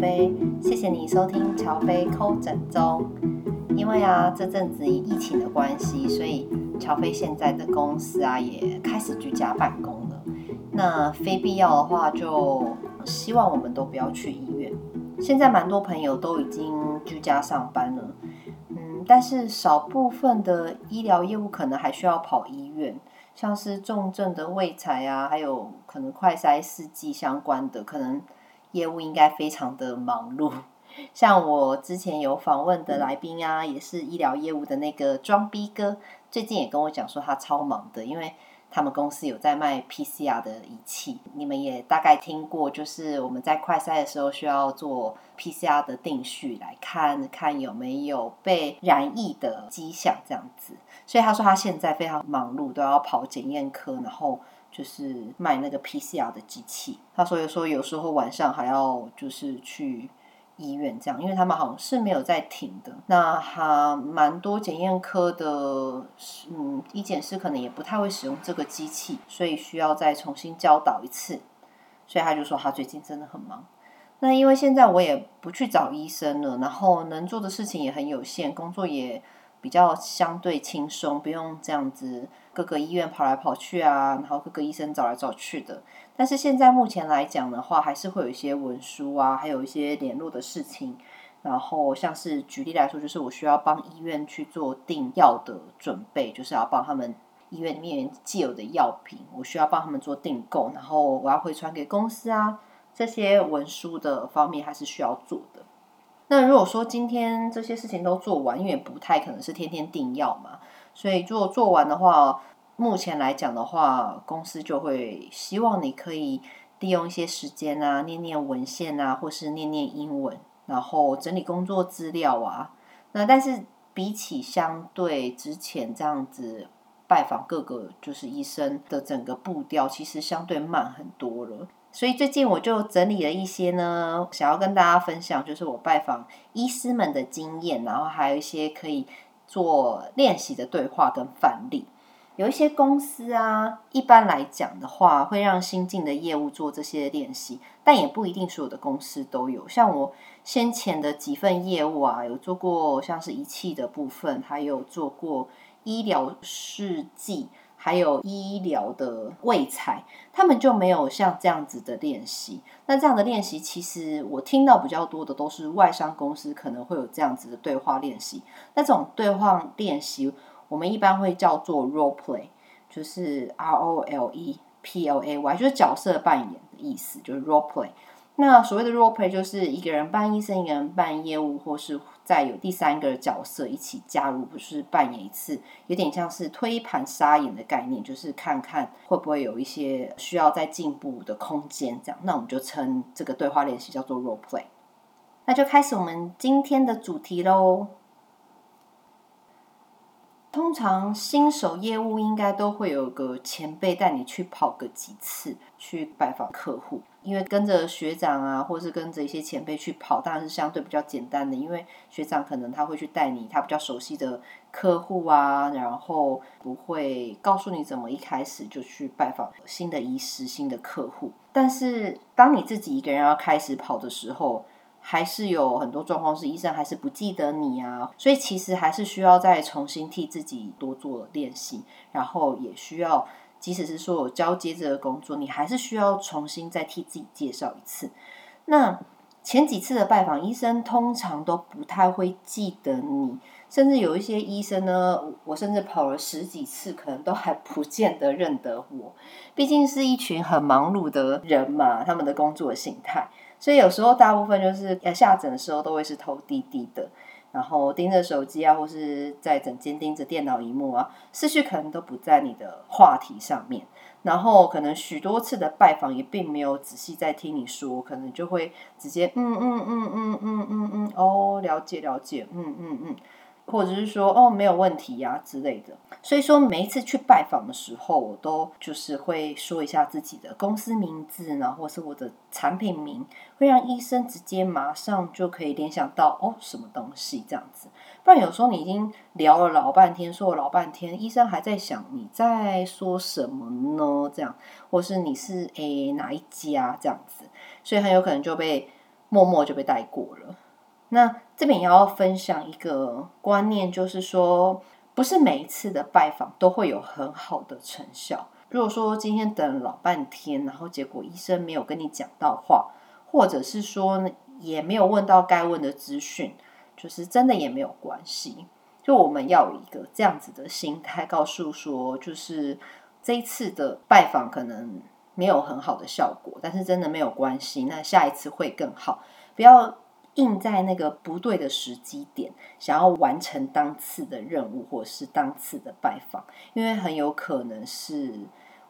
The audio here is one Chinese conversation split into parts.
飞，谢谢你收听乔飞抠诊中。因为啊，这阵子疫情的关系，所以乔飞现在的公司啊也开始居家办公了。那非必要的话，就希望我们都不要去医院。现在蛮多朋友都已经居家上班了，嗯，但是少部分的医疗业务可能还需要跑医院。像是重症的胃采啊，还有可能快筛试剂相关的，可能业务应该非常的忙碌。像我之前有访问的来宾啊，也是医疗业务的那个装逼哥，最近也跟我讲说他超忙的，因为。他们公司有在卖 PCR 的仪器，你们也大概听过，就是我们在快筛的时候需要做 PCR 的定序，来看看有没有被染疫的迹象，这样子。所以他说他现在非常忙碌，都要跑检验科，然后就是卖那个 PCR 的机器。他所以说有时候晚上还要就是去。医院这样，因为他们好像是没有在停的。那还蛮多检验科的，嗯，医检师可能也不太会使用这个机器，所以需要再重新教导一次。所以他就说他最近真的很忙。那因为现在我也不去找医生了，然后能做的事情也很有限，工作也比较相对轻松，不用这样子各个医院跑来跑去啊，然后各个医生找来找去的。但是现在目前来讲的话，还是会有一些文书啊，还有一些联络的事情。然后像是举例来说，就是我需要帮医院去做订药的准备，就是要帮他们医院里面既有的药品，我需要帮他们做订购，然后我要回传给公司啊，这些文书的方面还是需要做。那如果说今天这些事情都做完，因为不太可能是天天订药嘛，所以如果做完的话。目前来讲的话，公司就会希望你可以利用一些时间啊，念念文献啊，或是念念英文，然后整理工作资料啊。那但是比起相对之前这样子拜访各个就是医生的整个步调，其实相对慢很多了。所以最近我就整理了一些呢，想要跟大家分享，就是我拜访医师们的经验，然后还有一些可以做练习的对话跟范例。有一些公司啊，一般来讲的话，会让新进的业务做这些练习，但也不一定所有的公司都有。像我先前的几份业务啊，有做过像是仪器的部分，还有做过医疗试剂，还有医疗的卫材，他们就没有像这样子的练习。那这样的练习，其实我听到比较多的都是外商公司可能会有这样子的对话练习。那这种对话练习。我们一般会叫做 role play，就是 R O L E P L A Y，就是角色扮演的意思，就是 role play。那所谓的 role play 就是一个人扮医生，一个人扮业务，或是再有第三个角色一起加入，不是扮演一次，有点像是推盘沙眼的概念，就是看看会不会有一些需要再进步的空间。这样，那我们就称这个对话练习叫做 role play。那就开始我们今天的主题喽。通常新手业务应该都会有个前辈带你去跑个几次，去拜访客户。因为跟着学长啊，或是跟着一些前辈去跑，当然是相对比较简单的。因为学长可能他会去带你他比较熟悉的客户啊，然后不会告诉你怎么一开始就去拜访新的医师、新的客户。但是当你自己一个人要开始跑的时候，还是有很多状况是医生还是不记得你啊，所以其实还是需要再重新替自己多做练习，然后也需要，即使是说有交接这个工作，你还是需要重新再替自己介绍一次。那前几次的拜访，医生通常都不太会记得你，甚至有一些医生呢，我甚至跑了十几次，可能都还不见得认得我。毕竟是一群很忙碌的人嘛，他们的工作形态。所以有时候大部分就是下诊的时候都会是头低低的，然后盯着手机啊，或是在枕间盯着电脑荧幕啊，思绪可能都不在你的话题上面，然后可能许多次的拜访也并没有仔细在听你说，可能就会直接嗯嗯嗯嗯嗯嗯嗯哦了解了解嗯嗯嗯，或者是说哦没有问题呀、之类的。所以说每一次去拜访的时候，我都就是会说一下自己的公司名字，然后或是我的产品名，会让医生直接马上就可以联想到哦什么东西这样子。不然有时候你已经聊了老半天，说了老半天，医生还在想你在说什么呢？这样，或是你是诶哪一家这样子，所以很有可能就被默默就被带过了。那这边也要分享一个观念，就是说。不是每一次的拜访都会有很好的成效。如果说今天等了老半天，然后结果医生没有跟你讲到话，或者是说也没有问到该问的资讯，就是真的也没有关系。就我们要有一个这样子的心态，告诉说，就是这一次的拜访可能没有很好的效果，但是真的没有关系，那下一次会更好。不要。硬在那个不对的时机点，想要完成当次的任务或者是当次的拜访，因为很有可能是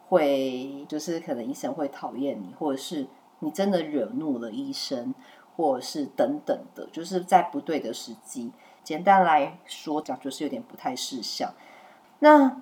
会，就是可能医生会讨厌你，或者是你真的惹怒了医生，或者是等等的，就是在不对的时机。简单来说讲，就是有点不太识相。那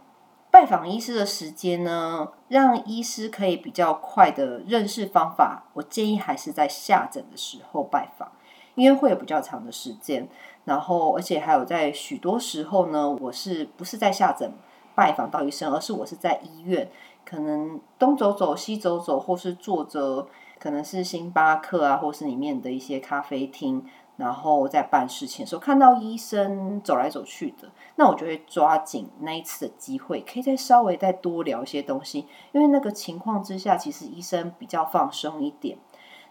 拜访医师的时间呢，让医师可以比较快的认识方法，我建议还是在下诊的时候拜访。因为会有比较长的时间，然后而且还有在许多时候呢，我是不是在下诊拜访到医生，而是我是在医院，可能东走走西走走，或是坐着，可能是星巴克啊，或是里面的一些咖啡厅，然后在办事情的时候看到医生走来走去的，那我就会抓紧那一次的机会，可以再稍微再多聊一些东西，因为那个情况之下，其实医生比较放松一点。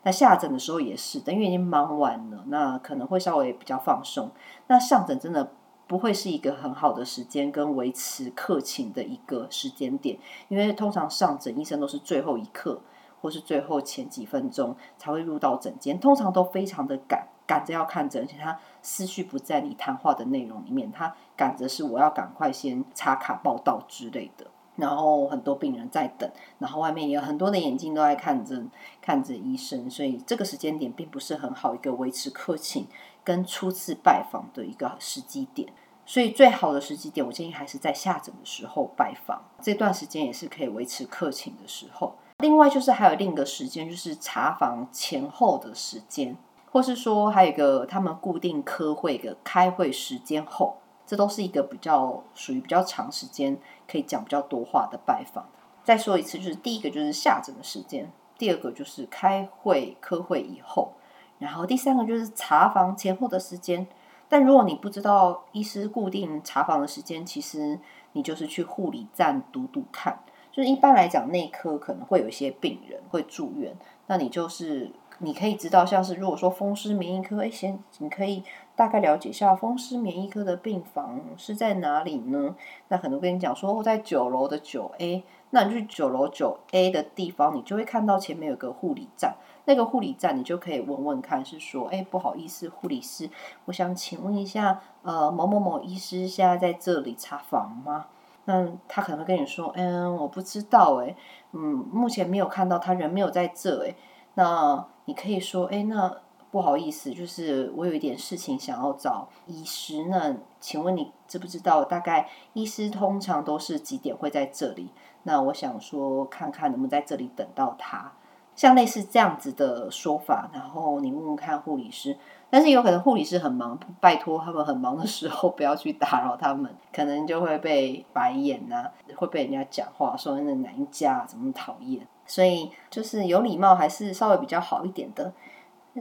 那下诊的时候也是，等于已经忙完了，那可能会稍微比较放松。那上诊真的不会是一个很好的时间跟维持客情的一个时间点，因为通常上诊医生都是最后一刻或是最后前几分钟才会入到诊间，通常都非常的赶，赶着要看诊，而且他思绪不在你谈话的内容里面，他赶着是我要赶快先插卡报到之类的。然后很多病人在等，然后外面也有很多的眼睛都在看着看着医生，所以这个时间点并不是很好一个维持客情跟初次拜访的一个时机点。所以最好的时机点，我建议还是在下诊的时候拜访，这段时间也是可以维持客情的时候。另外就是还有另一个时间，就是查房前后的时间，或是说还有一个他们固定科会的开会时间后。这都是一个比较属于比较长时间可以讲比较多话的拜访。再说一次，就是第一个就是下诊的时间，第二个就是开会科会以后，然后第三个就是查房前后的时间。但如果你不知道医师固定查房的时间，其实你就是去护理站读读看。就是一般来讲，内科可能会有一些病人会住院，那你就是。你可以知道，像是如果说风湿免疫科，哎，先你可以大概了解一下风湿免疫科的病房是在哪里呢？那可能跟你讲说，我在九楼的九 A，那你去九楼九 A 的地方，你就会看到前面有个护理站，那个护理站你就可以问问看，是说，哎，不好意思，护理师，我想请问一下，呃，某某某医师现在在这里查房吗？那他可能会跟你说，嗯，我不知道，哎，嗯，目前没有看到他人没有在这，哎，那。你可以说，哎，那不好意思，就是我有一点事情想要找医师。那请问你知不知道大概医师通常都是几点会在这里？那我想说，看看能不能在这里等到他。像类似这样子的说法，然后你问问看护理师。但是有可能护理师很忙，拜托他们很忙的时候不要去打扰他们，可能就会被白眼呐，会被人家讲话说那男家怎么讨厌。所以就是有礼貌还是稍微比较好一点的。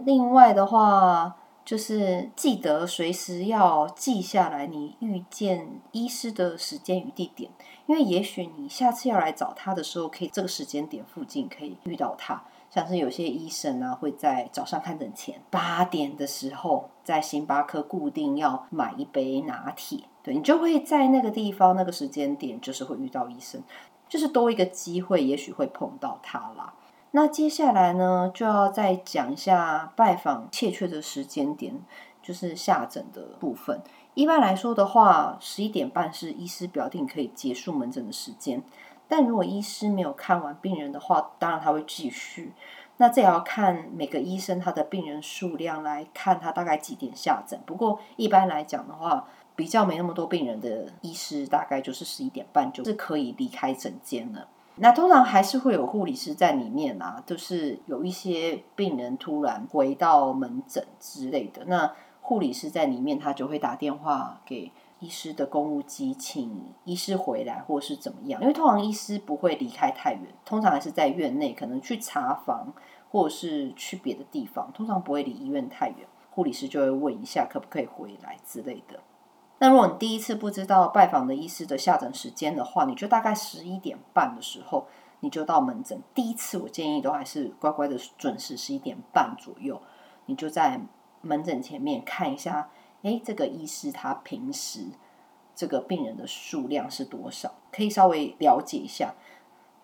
另外的话，就是记得随时要记下来你遇见医师的时间与地点，因为也许你下次要来找他的时候，可以这个时间点附近可以遇到他。像是有些医生啊，会在早上看诊前八点的时候，在星巴克固定要买一杯拿铁，对，你就会在那个地方那个时间点，就是会遇到医生。就是多一个机会，也许会碰到他啦。那接下来呢，就要再讲一下拜访切确的时间点，就是下诊的部分。一般来说的话，十一点半是医师表定可以结束门诊的时间。但如果医师没有看完病人的话，当然他会继续。那这也要看每个医生他的病人数量来看他大概几点下诊。不过一般来讲的话，比较没那么多病人的医师，大概就是十一点半就是可以离开诊间了。那通常还是会有护理师在里面啊，就是有一些病人突然回到门诊之类的，那护理师在里面，他就会打电话给医师的公务机，请医师回来或是怎么样。因为通常医师不会离开太远，通常还是在院内，可能去查房或者是去别的地方，通常不会离医院太远。护理师就会问一下可不可以回来之类的。那如果你第一次不知道拜访的医师的下诊时间的话，你就大概十一点半的时候你就到门诊。第一次我建议都还是乖乖的准时十一点半左右，你就在门诊前面看一下，诶，这个医师他平时这个病人的数量是多少，可以稍微了解一下。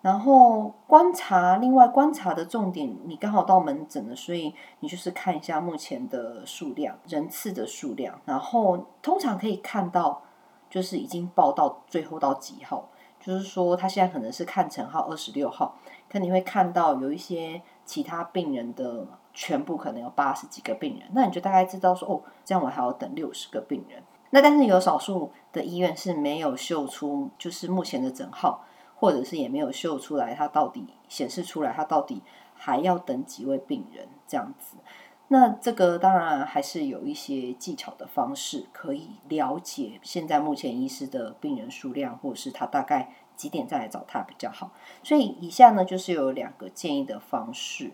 然后观察，另外观察的重点，你刚好到门诊了，所以你就是看一下目前的数量，人次的数量。然后通常可以看到，就是已经报到最后到几号，就是说他现在可能是看成号二十六号，可你会看到有一些其他病人的全部可能有八十几个病人，那你就大概知道说，哦，这样我还要等六十个病人。那但是有少数的医院是没有秀出，就是目前的诊号。或者是也没有秀出来，他到底显示出来，他到底还要等几位病人这样子。那这个当然还是有一些技巧的方式可以了解现在目前医师的病人数量，或者是他大概几点再来找他比较好。所以以下呢就是有两个建议的方式。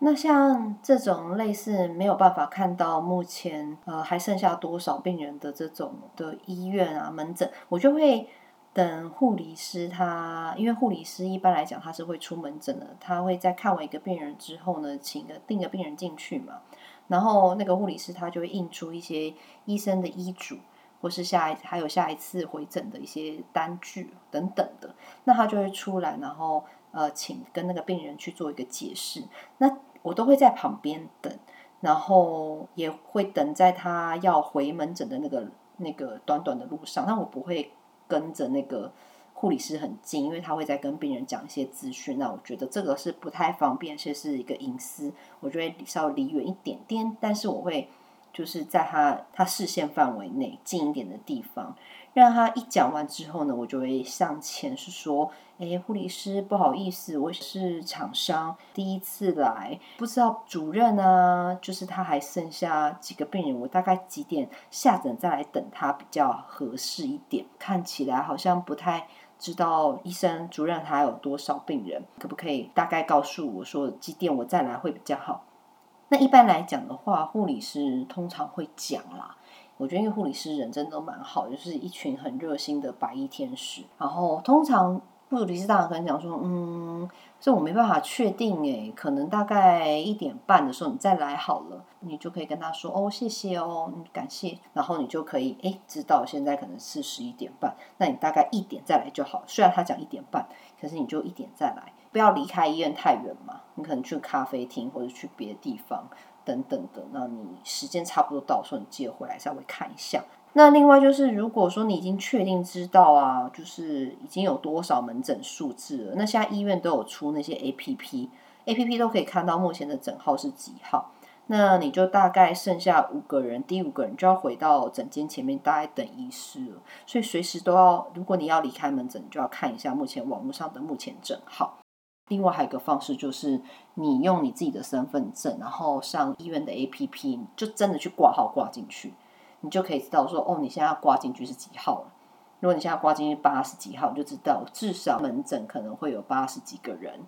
那像这种类似没有办法看到目前呃还剩下多少病人的这种的医院啊门诊，我就会。等护理师他，因为护理师一般来讲他是会出门诊的，他会在看完一个病人之后呢，请个订个病人进去嘛，然后那个护理师他就会印出一些医生的医嘱，或是下一还有下一次回诊的一些单据等等的，那他就会出来，然后呃请跟那个病人去做一个解释，那我都会在旁边等，然后也会等在他要回门诊的那个那个短短的路上，那我不会。跟着那个护理师很近，因为他会在跟病人讲一些资讯。那我觉得这个是不太方便，这是一个隐私，我就会稍微离远一点点。但是我会就是在他他视线范围内近一点的地方。让他一讲完之后呢，我就会上前是说：“哎，护理师，不好意思，我是厂商，第一次来，不知道主任啊，就是他还剩下几个病人，我大概几点下诊再来等他比较合适一点。看起来好像不太知道医生主任还有多少病人，可不可以大概告诉我说几点我再来会比较好？那一般来讲的话，护理师通常会讲啦。”我觉得因为护理师人真的都蛮好，就是一群很热心的白衣天使。然后通常护理师大人可能讲说，嗯，这我没办法确定诶，可能大概一点半的时候你再来好了，你就可以跟他说哦，谢谢哦，感谢。然后你就可以诶，知道现在可能是十一点半，那你大概一点再来就好。虽然他讲一点半，可是你就一点再来，不要离开医院太远嘛。你可能去咖啡厅或者去别的地方。等等的，那你时间差不多到时候，你记得回来稍微看一下。那另外就是，如果说你已经确定知道啊，就是已经有多少门诊数字了，那现在医院都有出那些 APP，APP 都可以看到目前的诊号是几号。那你就大概剩下五个人，第五个人就要回到诊间前面，大概等医师了。所以随时都要，如果你要离开门诊，就要看一下目前网络上的目前诊号。另外还有一个方式，就是你用你自己的身份证，然后上医院的 APP，就真的去挂号挂进去，你就可以知道说，哦，你现在要挂进去是几号了。如果你现在挂进去八十几号，你就知道至少门诊可能会有八十几个人。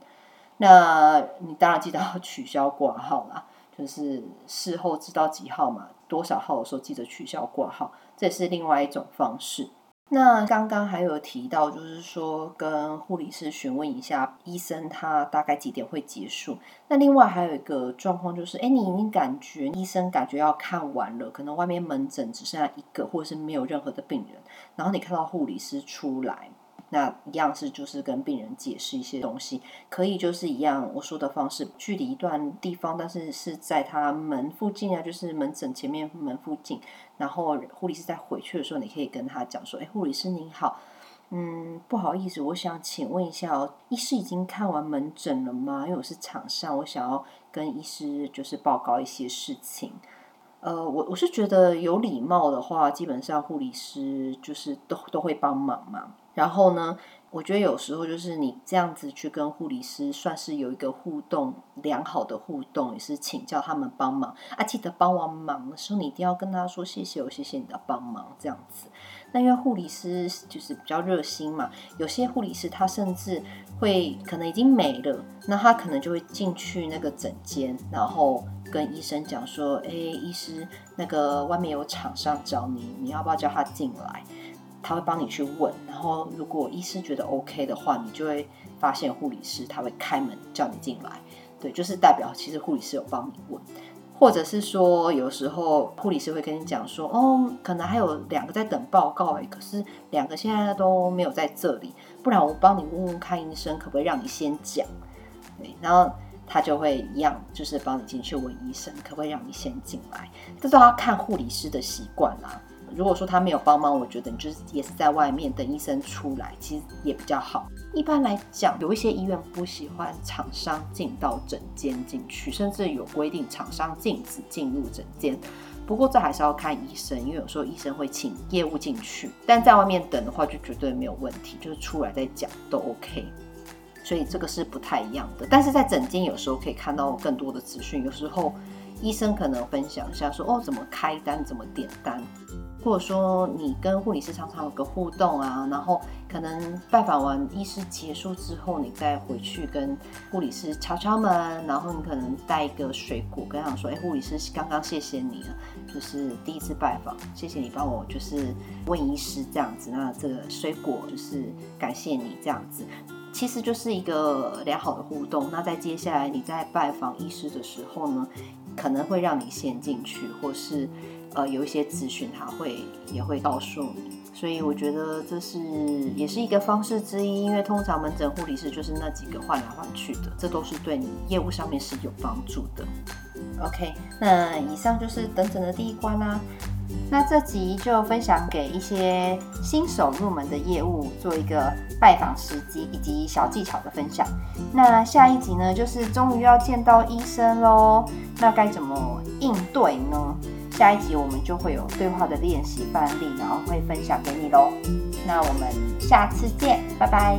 那你当然记得要取消挂号啦，就是事后知道几号嘛，多少号的时候记得取消挂号，这也是另外一种方式。那刚刚还有提到，就是说跟护理师询问一下医生他大概几点会结束。那另外还有一个状况就是，哎，你已经感觉医生感觉要看完了，可能外面门诊只剩下一个，或者是没有任何的病人，然后你看到护理师出来。那一样是就是跟病人解释一些东西，可以就是一样我说的方式，距离一段地方，但是是在他门附近啊，就是门诊前面门附近。然后护理师在回去的时候，你可以跟他讲说：“哎，护理师您好，嗯，不好意思，我想请问一下哦，医师已经看完门诊了吗？因为我是厂商，我想要跟医师就是报告一些事情。”呃，我我是觉得有礼貌的话，基本上护理师就是都都会帮忙嘛。然后呢，我觉得有时候就是你这样子去跟护理师，算是有一个互动良好的互动，也是请教他们帮忙啊。记得帮完忙的时候，你一定要跟他说谢谢，我谢谢你的帮忙，这样子。那因为护理师就是比较热心嘛，有些护理师他甚至会可能已经没了，那他可能就会进去那个诊间，然后跟医生讲说：“哎，医师，那个外面有厂商找你，你要不要叫他进来？”他会帮你去问，然后如果医师觉得 OK 的话，你就会发现护理师他会开门叫你进来，对，就是代表其实护理师有帮你问。或者是说，有时候护理师会跟你讲说，哦，可能还有两个在等报告诶，可是两个现在都没有在这里，不然我帮你问问看医生，可不可以让你先讲？对，然后他就会一样，就是帮你进去问医生，可不可以让你先进来？这都要看护理师的习惯啦。如果说他没有帮忙，我觉得你就是也是在外面等医生出来，其实也比较好。一般来讲，有一些医院不喜欢厂商进到诊间进去，甚至有规定厂商禁止进入诊间。不过这还是要看医生，因为有时候医生会请业务进去，但在外面等的话就绝对没有问题，就是出来再讲都 OK。所以这个是不太一样的。但是在诊间有时候可以看到更多的资讯，有时候医生可能分享一下说哦，怎么开单，怎么点单。或者说你跟护理师常常有个互动啊，然后可能拜访完医师结束之后，你再回去跟护理师敲敲门，然后你可能带一个水果跟他说：“哎，护理师刚刚谢谢你了，就是第一次拜访，谢谢你帮我就是问医师这样子，那这个水果就是感谢你这样子，其实就是一个良好的互动。那在接下来你在拜访医师的时候呢，可能会让你先进去，或是。呃，有一些资讯他会也会告诉你，所以我觉得这是也是一个方式之一。因为通常门诊护理师就是那几个换来换去的，这都是对你业务上面是有帮助的。OK，那以上就是等诊的第一关啦。那这集就分享给一些新手入门的业务做一个拜访时机以及小技巧的分享。那下一集呢，就是终于要见到医生喽，那该怎么应对呢？下一集我们就会有对话的练习范例，然后会分享给你喽。那我们下次见，拜拜。